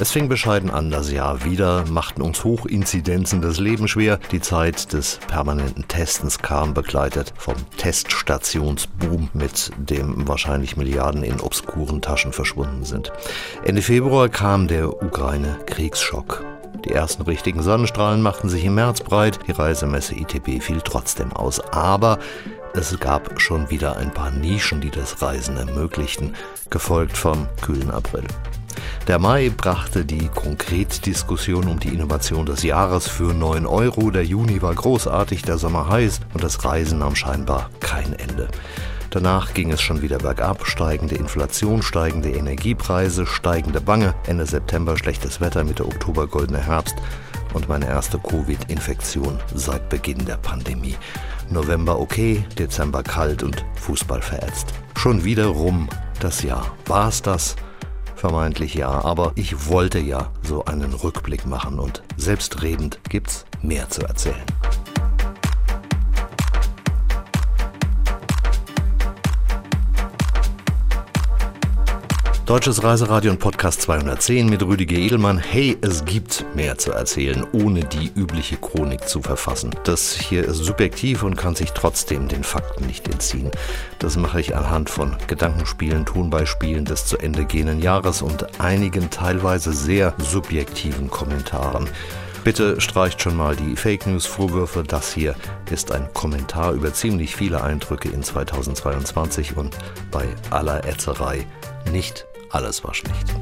Es fing bescheiden an das Jahr wieder, machten uns Hochinzidenzen das Leben schwer. Die Zeit des permanenten Testens kam begleitet vom Teststationsboom, mit dem wahrscheinlich Milliarden in obskuren Taschen verschwunden sind. Ende Februar kam der Ukraine-Kriegsschock. Die ersten richtigen Sonnenstrahlen machten sich im März breit. Die Reisemesse ITB fiel trotzdem aus. Aber es gab schon wieder ein paar Nischen, die das Reisen ermöglichten, gefolgt vom kühlen April. Der Mai brachte die Konkretdiskussion um die Innovation des Jahres für 9 Euro. Der Juni war großartig, der Sommer heiß und das Reisen nahm scheinbar kein Ende. Danach ging es schon wieder bergab, steigende Inflation, steigende Energiepreise, steigende Bange, Ende September schlechtes Wetter, Mitte Oktober goldener Herbst und meine erste Covid-Infektion seit Beginn der Pandemie. November okay, Dezember kalt und Fußball verätzt. Schon wieder rum das Jahr. War es das? Vermeintlich ja, aber ich wollte ja so einen Rückblick machen und selbstredend gibt's mehr zu erzählen. Deutsches Reiseradio und Podcast 210 mit Rüdiger Edelmann. Hey, es gibt mehr zu erzählen, ohne die übliche Chronik zu verfassen. Das hier ist subjektiv und kann sich trotzdem den Fakten nicht entziehen. Das mache ich anhand von Gedankenspielen, Tonbeispielen des zu Ende gehenden Jahres und einigen teilweise sehr subjektiven Kommentaren. Bitte streicht schon mal die Fake News Vorwürfe. Das hier ist ein Kommentar über ziemlich viele Eindrücke in 2022 und bei aller Ätzerei nicht alles war schlecht.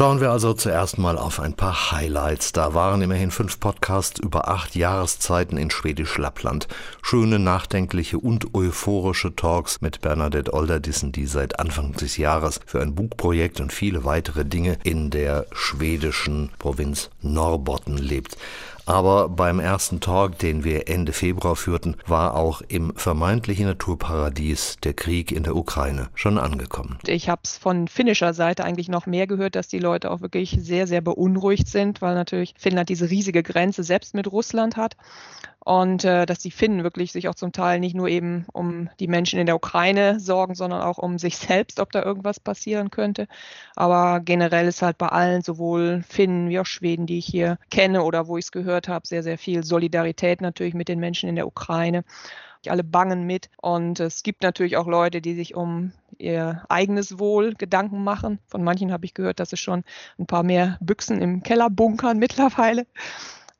Schauen wir also zuerst mal auf ein paar Highlights. Da waren immerhin fünf Podcasts über acht Jahreszeiten in Schwedisch Lappland. Schöne, nachdenkliche und euphorische Talks mit Bernadette Olderdissen, die seit Anfang des Jahres für ein Buchprojekt und viele weitere Dinge in der schwedischen Provinz Norrbotten lebt. Aber beim ersten Talk, den wir Ende Februar führten, war auch im vermeintlichen Naturparadies der Krieg in der Ukraine schon angekommen. Ich habe es von finnischer Seite eigentlich noch mehr gehört, dass die Leute auch wirklich sehr, sehr beunruhigt sind, weil natürlich Finnland diese riesige Grenze selbst mit Russland hat und äh, dass die Finnen wirklich sich auch zum Teil nicht nur eben um die Menschen in der Ukraine sorgen, sondern auch um sich selbst, ob da irgendwas passieren könnte. Aber generell ist halt bei allen, sowohl Finnen wie auch Schweden, die ich hier kenne oder wo ich es gehört habe, sehr, sehr viel Solidarität natürlich mit den Menschen in der Ukraine. Alle bangen mit und es gibt natürlich auch Leute, die sich um ihr eigenes Wohl Gedanken machen. Von manchen habe ich gehört, dass es schon ein paar mehr Büchsen im Keller bunkern mittlerweile.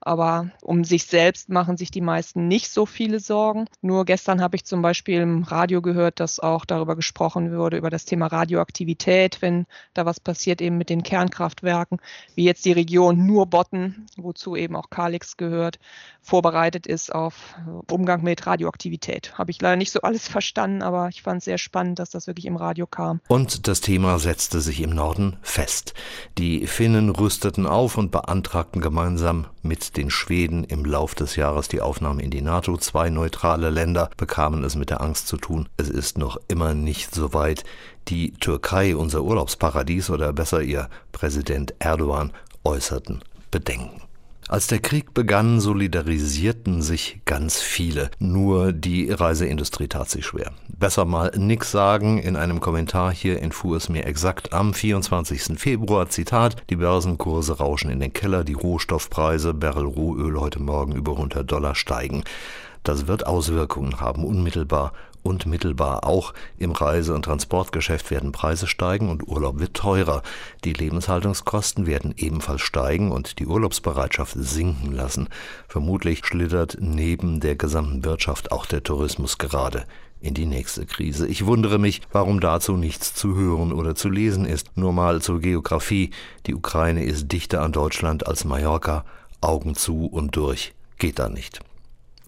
Aber um sich selbst machen sich die meisten nicht so viele Sorgen. Nur gestern habe ich zum Beispiel im Radio gehört, dass auch darüber gesprochen wurde, über das Thema Radioaktivität, wenn da was passiert eben mit den Kernkraftwerken, wie jetzt die Region nur Botten, wozu eben auch Kalix gehört, vorbereitet ist auf Umgang mit Radioaktivität. Habe ich leider nicht so alles verstanden, aber ich fand es sehr spannend, dass das wirklich im Radio kam. Und das Thema setzte sich im Norden fest. Die Finnen rüsteten auf und beantragten gemeinsam mit den Schweden im Lauf des Jahres die Aufnahme in die NATO. Zwei neutrale Länder bekamen es mit der Angst zu tun. Es ist noch immer nicht so weit. Die Türkei, unser Urlaubsparadies oder besser ihr Präsident Erdogan, äußerten Bedenken. Als der Krieg begann, solidarisierten sich ganz viele. Nur die Reiseindustrie tat sich schwer. Besser mal nix sagen. In einem Kommentar hier entfuhr es mir exakt am 24. Februar, Zitat, die Börsenkurse rauschen in den Keller, die Rohstoffpreise, Barrel Rohöl heute Morgen über 100 Dollar steigen. Das wird Auswirkungen haben, unmittelbar und mittelbar. Auch im Reise- und Transportgeschäft werden Preise steigen und Urlaub wird teurer. Die Lebenshaltungskosten werden ebenfalls steigen und die Urlaubsbereitschaft sinken lassen. Vermutlich schlittert neben der gesamten Wirtschaft auch der Tourismus gerade in die nächste Krise. Ich wundere mich, warum dazu nichts zu hören oder zu lesen ist. Nur mal zur Geografie. Die Ukraine ist dichter an Deutschland als Mallorca. Augen zu und durch geht da nicht.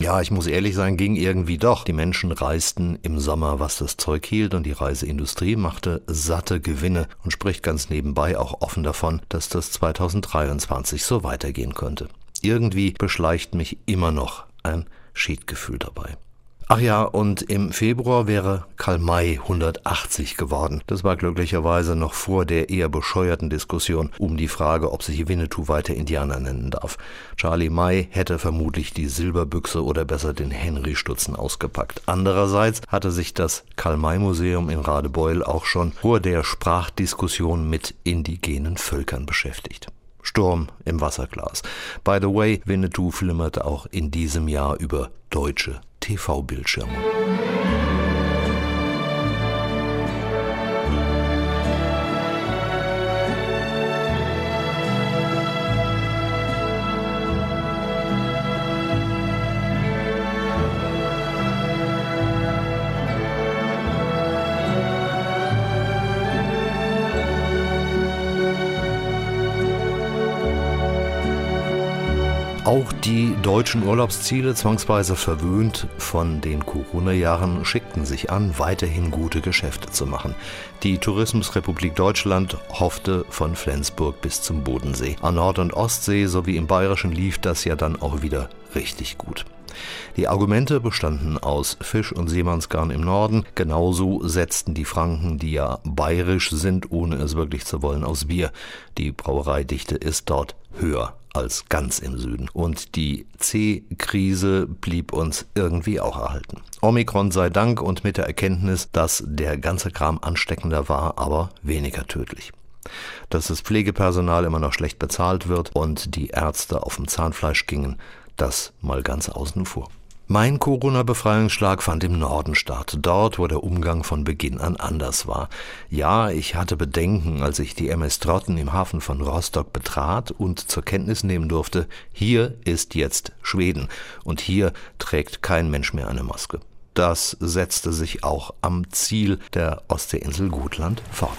Ja, ich muss ehrlich sein, ging irgendwie doch. Die Menschen reisten im Sommer, was das Zeug hielt, und die Reiseindustrie machte satte Gewinne und spricht ganz nebenbei auch offen davon, dass das 2023 so weitergehen könnte. Irgendwie beschleicht mich immer noch ein Schiedgefühl dabei. Ach ja, und im Februar wäre Karl May 180 geworden. Das war glücklicherweise noch vor der eher bescheuerten Diskussion um die Frage, ob sich Winnetou weiter Indianer nennen darf. Charlie May hätte vermutlich die Silberbüchse oder besser den Henry-Stutzen ausgepackt. Andererseits hatte sich das Karl-May-Museum in Radebeul auch schon vor der Sprachdiskussion mit indigenen Völkern beschäftigt. Sturm im Wasserglas. By the way, Winnetou flimmerte auch in diesem Jahr über deutsche TV-Bildschirme. Auch die deutschen Urlaubsziele, zwangsweise verwöhnt von den Corona-Jahren, schickten sich an, weiterhin gute Geschäfte zu machen. Die Tourismusrepublik Deutschland hoffte von Flensburg bis zum Bodensee. An Nord- und Ostsee sowie im Bayerischen lief das ja dann auch wieder richtig gut. Die Argumente bestanden aus Fisch und Seemannsgarn im Norden, genauso setzten die Franken, die ja bayerisch sind, ohne es wirklich zu wollen, aus Bier. Die Brauereidichte ist dort höher als ganz im Süden. Und die C-Krise blieb uns irgendwie auch erhalten. Omikron sei Dank und mit der Erkenntnis, dass der ganze Kram ansteckender war, aber weniger tödlich. Dass das Pflegepersonal immer noch schlecht bezahlt wird und die Ärzte auf dem Zahnfleisch gingen, das mal ganz außen vor. Mein Corona-Befreiungsschlag fand im Norden statt, dort, wo der Umgang von Beginn an anders war. Ja, ich hatte Bedenken, als ich die MS Trotten im Hafen von Rostock betrat und zur Kenntnis nehmen durfte, hier ist jetzt Schweden und hier trägt kein Mensch mehr eine Maske. Das setzte sich auch am Ziel der Ostseeinsel Gotland fort.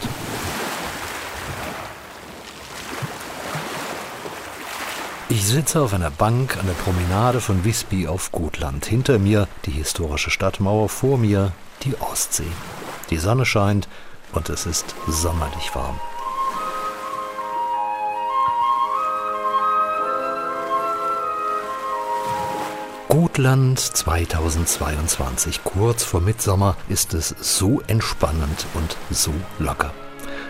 Ich sitze auf einer Bank an der Promenade von Visby auf Gotland. Hinter mir die historische Stadtmauer, vor mir die Ostsee. Die Sonne scheint und es ist sommerlich warm. Gotland 2022. Kurz vor Mitsommer ist es so entspannend und so locker.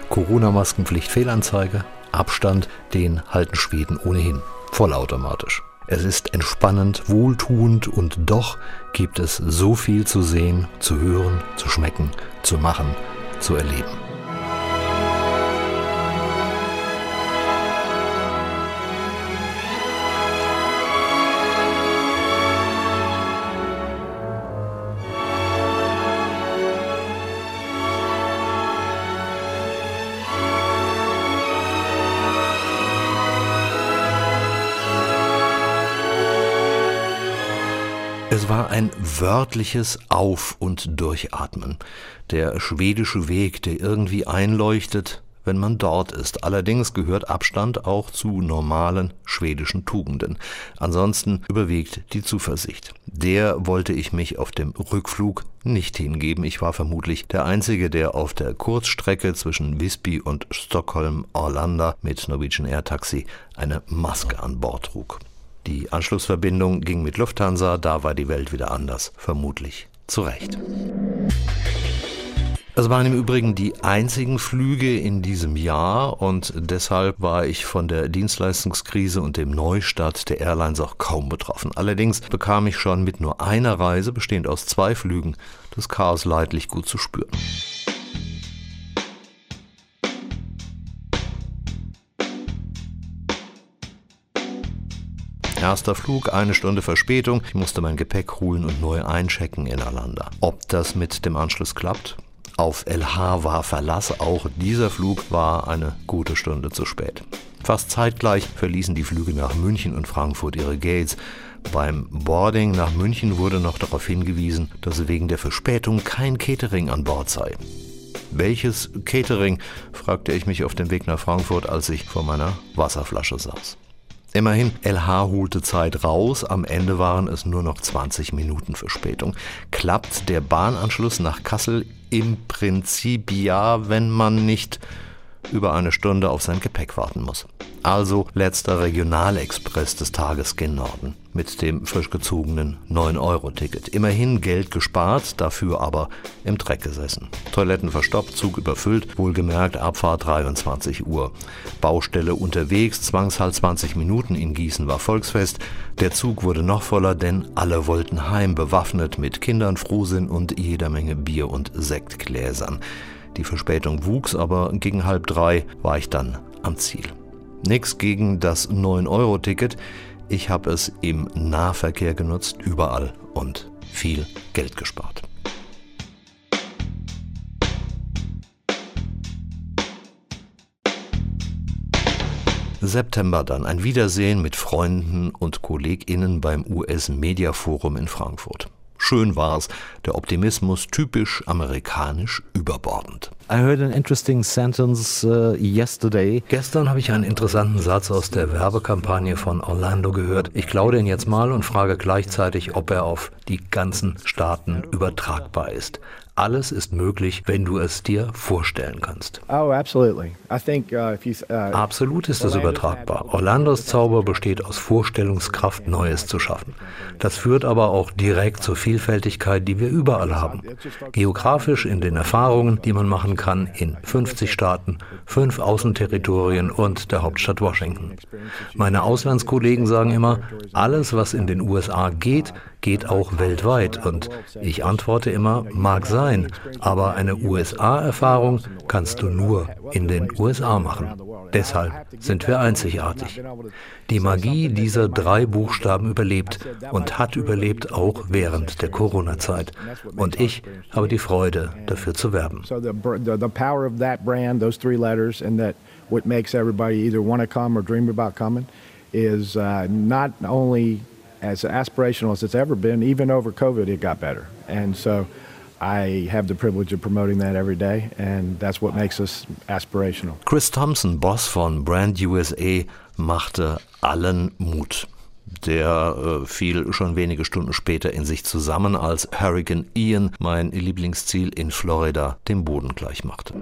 Corona-Maskenpflicht Fehlanzeige, Abstand, den halten Schweden ohnehin vollautomatisch. Es ist entspannend, wohltuend und doch gibt es so viel zu sehen, zu hören, zu schmecken, zu machen, zu erleben. Es war ein wörtliches Auf- und Durchatmen. Der schwedische Weg, der irgendwie einleuchtet, wenn man dort ist. Allerdings gehört Abstand auch zu normalen schwedischen Tugenden. Ansonsten überwiegt die Zuversicht. Der wollte ich mich auf dem Rückflug nicht hingeben. Ich war vermutlich der Einzige, der auf der Kurzstrecke zwischen Visby und Stockholm Arlanda mit Norwegian Air Taxi eine Maske an Bord trug. Die Anschlussverbindung ging mit Lufthansa, da war die Welt wieder anders, vermutlich zu Recht. Es waren im Übrigen die einzigen Flüge in diesem Jahr und deshalb war ich von der Dienstleistungskrise und dem Neustart der Airlines auch kaum betroffen. Allerdings bekam ich schon mit nur einer Reise, bestehend aus zwei Flügen, das Chaos leidlich gut zu spüren. Erster Flug, eine Stunde Verspätung. Ich musste mein Gepäck holen und neu einchecken in Arlanda. Ob das mit dem Anschluss klappt? Auf LH war Verlass, auch dieser Flug war eine gute Stunde zu spät. Fast zeitgleich verließen die Flüge nach München und Frankfurt ihre Gates. Beim Boarding nach München wurde noch darauf hingewiesen, dass wegen der Verspätung kein Catering an Bord sei. Welches Catering? fragte ich mich auf dem Weg nach Frankfurt, als ich vor meiner Wasserflasche saß. Immerhin, LH holte Zeit raus, am Ende waren es nur noch 20 Minuten Verspätung. Klappt der Bahnanschluss nach Kassel im Prinzip ja, wenn man nicht über eine Stunde auf sein Gepäck warten muss. Also letzter Regionalexpress des Tages gen Norden mit dem frisch gezogenen 9-Euro-Ticket. Immerhin Geld gespart, dafür aber im Dreck gesessen. Toiletten verstopft, Zug überfüllt, wohlgemerkt Abfahrt 23 Uhr. Baustelle unterwegs, Zwangshalt 20 Minuten in Gießen war Volksfest. Der Zug wurde noch voller, denn alle wollten heim, bewaffnet mit Kindern, Frohsinn und jeder Menge Bier und Sektgläsern. Die Verspätung wuchs, aber gegen halb drei war ich dann am Ziel. Nix gegen das 9-Euro-Ticket. Ich habe es im Nahverkehr genutzt, überall und viel Geld gespart. September dann ein Wiedersehen mit Freunden und KollegInnen beim US Media Forum in Frankfurt. Schön war's, der Optimismus typisch amerikanisch überbordend. I heard an interesting sentence uh, yesterday. Gestern habe ich einen interessanten Satz aus der Werbekampagne von Orlando gehört. Ich klaue den jetzt mal und frage gleichzeitig, ob er auf die ganzen Staaten übertragbar ist. Alles ist möglich, wenn du es dir vorstellen kannst. Oh, uh, uh, Absolut ist es übertragbar. Orlandos Zauber besteht aus Vorstellungskraft, Neues zu schaffen. Das führt aber auch direkt zur Vielfältigkeit, die wir überall haben. Geografisch in den Erfahrungen, die man machen kann in 50 Staaten, fünf Außenterritorien und der Hauptstadt Washington. Meine Auslandskollegen sagen immer, alles, was in den USA geht, geht auch weltweit. Und ich antworte immer, mag sein, aber eine USA-Erfahrung kannst du nur in den USA machen. Deshalb sind wir einzigartig. Die Magie dieser drei Buchstaben überlebt und hat überlebt auch während der Corona-Zeit. Und ich habe die Freude, dafür zu werben. what makes everybody either want to come or dream about coming is uh, not only as aspirational as it's ever been. Even over COVID, it got better. And so I have the privilege of promoting that every day, and that's what makes us aspirational. Chris Thompson, Boss von Brand USA, machte allen Mut. Der äh, fiel schon wenige Stunden später in sich zusammen, als Hurricane Ian, mein Lieblingsziel in Florida, dem Boden gleich machte.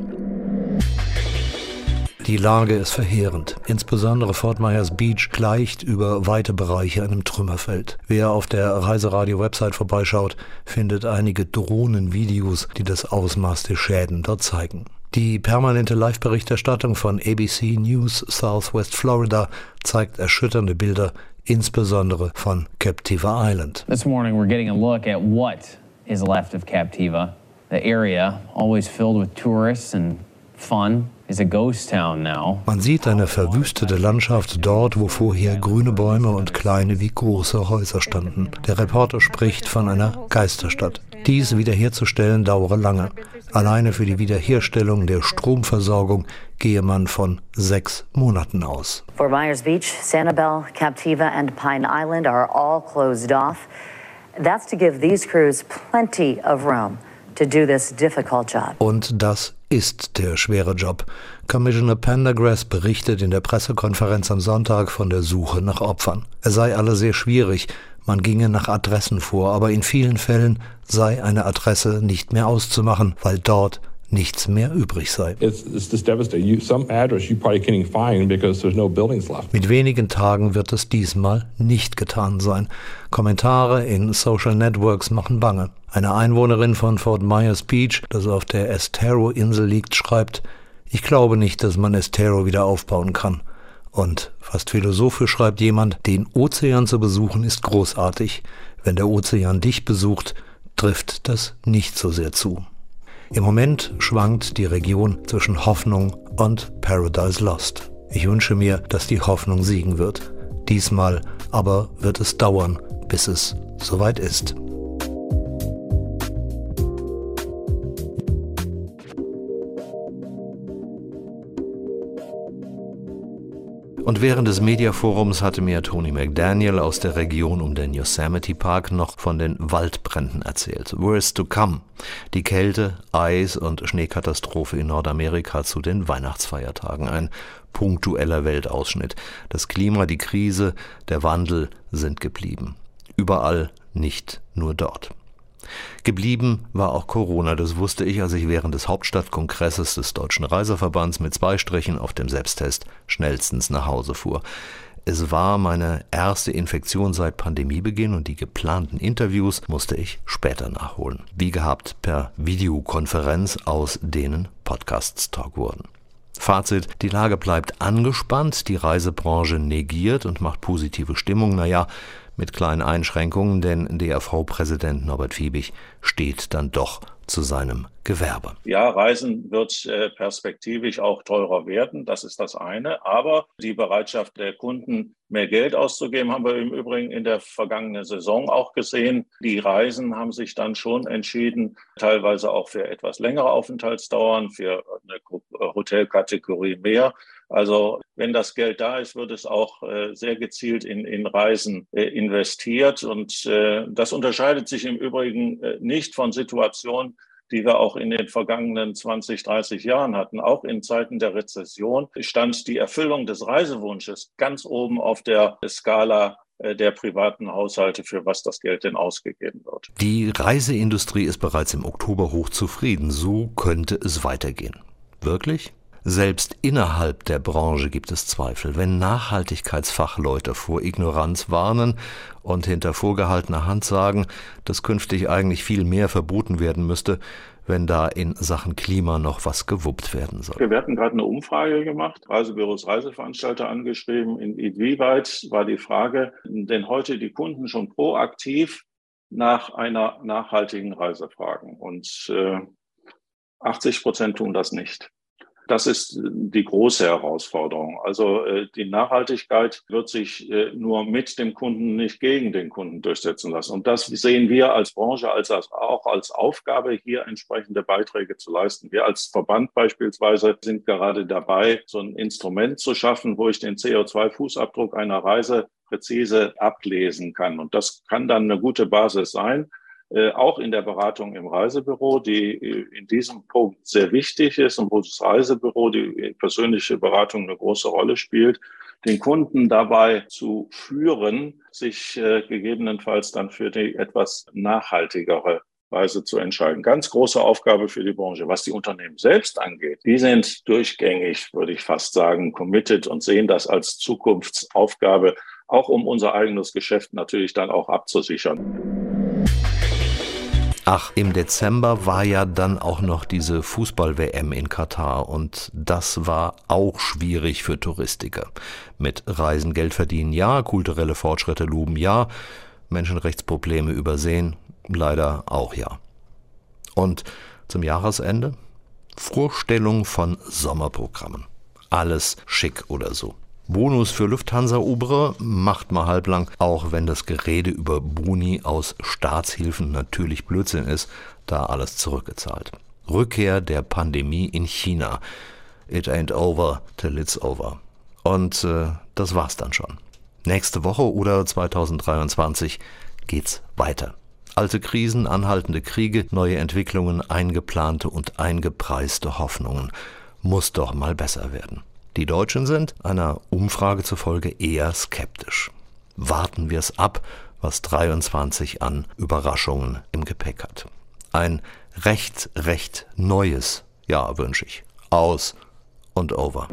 Die Lage ist verheerend. Insbesondere Fort Myers Beach gleicht über weite Bereiche einem Trümmerfeld. Wer auf der Reiseradio-Website vorbeischaut, findet einige Drohnenvideos, die das Ausmaß der Schäden dort zeigen. Die permanente Live-Berichterstattung von ABC News Southwest Florida zeigt erschütternde Bilder, insbesondere von Captiva Island. This morning we're getting a look at what is left of Captiva. The area always filled with tourists and fun man sieht eine verwüstete Landschaft dort, wo vorher grüne Bäume und kleine wie große Häuser standen. Der Reporter spricht von einer Geisterstadt. Dies wiederherzustellen dauere lange. Alleine für die Wiederherstellung der Stromversorgung gehe man von sechs Monaten aus. Fort Myers Beach, Sanibel, Captiva and Pine Island are all closed off. That's to give these crews plenty of room to do this difficult job. Und das ist der schwere Job. Commissioner Pendergrass berichtet in der Pressekonferenz am Sonntag von der Suche nach Opfern. Er sei alle sehr schwierig, man ginge nach Adressen vor, aber in vielen Fällen sei eine Adresse nicht mehr auszumachen, weil dort nichts mehr übrig sei. Mit wenigen Tagen wird es diesmal nicht getan sein. Kommentare in Social Networks machen bange. Eine Einwohnerin von Fort Myers Beach, das auf der Estero-Insel liegt, schreibt, ich glaube nicht, dass man Estero wieder aufbauen kann. Und fast philosophisch schreibt jemand, den Ozean zu besuchen ist großartig. Wenn der Ozean dich besucht, trifft das nicht so sehr zu. Im Moment schwankt die Region zwischen Hoffnung und Paradise Lost. Ich wünsche mir, dass die Hoffnung siegen wird. Diesmal aber wird es dauern, bis es soweit ist. Und während des Mediaforums hatte mir Tony McDaniel aus der Region um den Yosemite Park noch von den Waldbränden erzählt. Worst to come. Die Kälte, Eis und Schneekatastrophe in Nordamerika zu den Weihnachtsfeiertagen. Ein punktueller Weltausschnitt. Das Klima, die Krise, der Wandel sind geblieben. Überall, nicht nur dort. Geblieben war auch Corona, das wusste ich, als ich während des Hauptstadtkongresses des Deutschen Reiseverbands mit zwei Strichen auf dem Selbsttest schnellstens nach Hause fuhr. Es war meine erste Infektion seit Pandemiebeginn und die geplanten Interviews musste ich später nachholen. Wie gehabt per Videokonferenz, aus denen Podcasts Talk wurden. Fazit, die Lage bleibt angespannt, die Reisebranche negiert und macht positive Stimmung. Naja, mit kleinen Einschränkungen, denn DRV-Präsident Norbert Fiebig steht dann doch zu seinem Gewerbe. Ja, Reisen wird äh, perspektivisch auch teurer werden, das ist das eine. Aber die Bereitschaft der Kunden, mehr Geld auszugeben, haben wir im Übrigen in der vergangenen Saison auch gesehen. Die Reisen haben sich dann schon entschieden, teilweise auch für etwas längere Aufenthaltsdauern, für eine äh, Hotelkategorie mehr. Also wenn das Geld da ist, wird es auch äh, sehr gezielt in, in Reisen äh, investiert. Und äh, das unterscheidet sich im Übrigen äh, nicht von Situationen, die wir auch in den vergangenen 20, 30 Jahren hatten. Auch in Zeiten der Rezession stand die Erfüllung des Reisewunsches ganz oben auf der Skala äh, der privaten Haushalte, für was das Geld denn ausgegeben wird. Die Reiseindustrie ist bereits im Oktober hochzufrieden. So könnte es weitergehen. Wirklich? Selbst innerhalb der Branche gibt es Zweifel. Wenn Nachhaltigkeitsfachleute vor Ignoranz warnen und hinter vorgehaltener Hand sagen, dass künftig eigentlich viel mehr verboten werden müsste, wenn da in Sachen Klima noch was gewuppt werden soll. Wir hatten gerade eine Umfrage gemacht, Reisebüros, Reiseveranstalter angeschrieben. Inwieweit war die Frage, denn heute die Kunden schon proaktiv nach einer nachhaltigen Reise fragen? Und äh, 80 Prozent tun das nicht. Das ist die große Herausforderung. Also äh, die Nachhaltigkeit wird sich äh, nur mit dem Kunden, nicht gegen den Kunden durchsetzen lassen. Und das sehen wir als Branche als auch als Aufgabe, hier entsprechende Beiträge zu leisten. Wir als Verband beispielsweise sind gerade dabei, so ein Instrument zu schaffen, wo ich den CO2-Fußabdruck einer Reise präzise ablesen kann. Und das kann dann eine gute Basis sein, äh, auch in der Beratung im Reisebüro, die äh, in diesem Punkt sehr wichtig ist und wo das Reisebüro, die persönliche Beratung eine große Rolle spielt, den Kunden dabei zu führen, sich äh, gegebenenfalls dann für die etwas nachhaltigere Weise zu entscheiden. Ganz große Aufgabe für die Branche. Was die Unternehmen selbst angeht, die sind durchgängig, würde ich fast sagen, committed und sehen das als Zukunftsaufgabe, auch um unser eigenes Geschäft natürlich dann auch abzusichern. Ach, im Dezember war ja dann auch noch diese Fußball-WM in Katar und das war auch schwierig für Touristiker. Mit Reisen Geld verdienen ja, kulturelle Fortschritte loben ja, Menschenrechtsprobleme übersehen leider auch ja. Und zum Jahresende Vorstellung von Sommerprogrammen. Alles schick oder so. Bonus für Lufthansa Ubre macht mal halblang, auch wenn das Gerede über Boni aus Staatshilfen natürlich Blödsinn ist, da alles zurückgezahlt. Rückkehr der Pandemie in China. It ain't over till it's over. Und äh, das war's dann schon. Nächste Woche oder 2023 geht's weiter. Alte Krisen, anhaltende Kriege, neue Entwicklungen, eingeplante und eingepreiste Hoffnungen. Muss doch mal besser werden. Die Deutschen sind einer Umfrage zufolge eher skeptisch. Warten wir es ab, was 23 an Überraschungen im Gepäck hat. Ein recht, recht neues Jahr wünsche ich. Aus und over.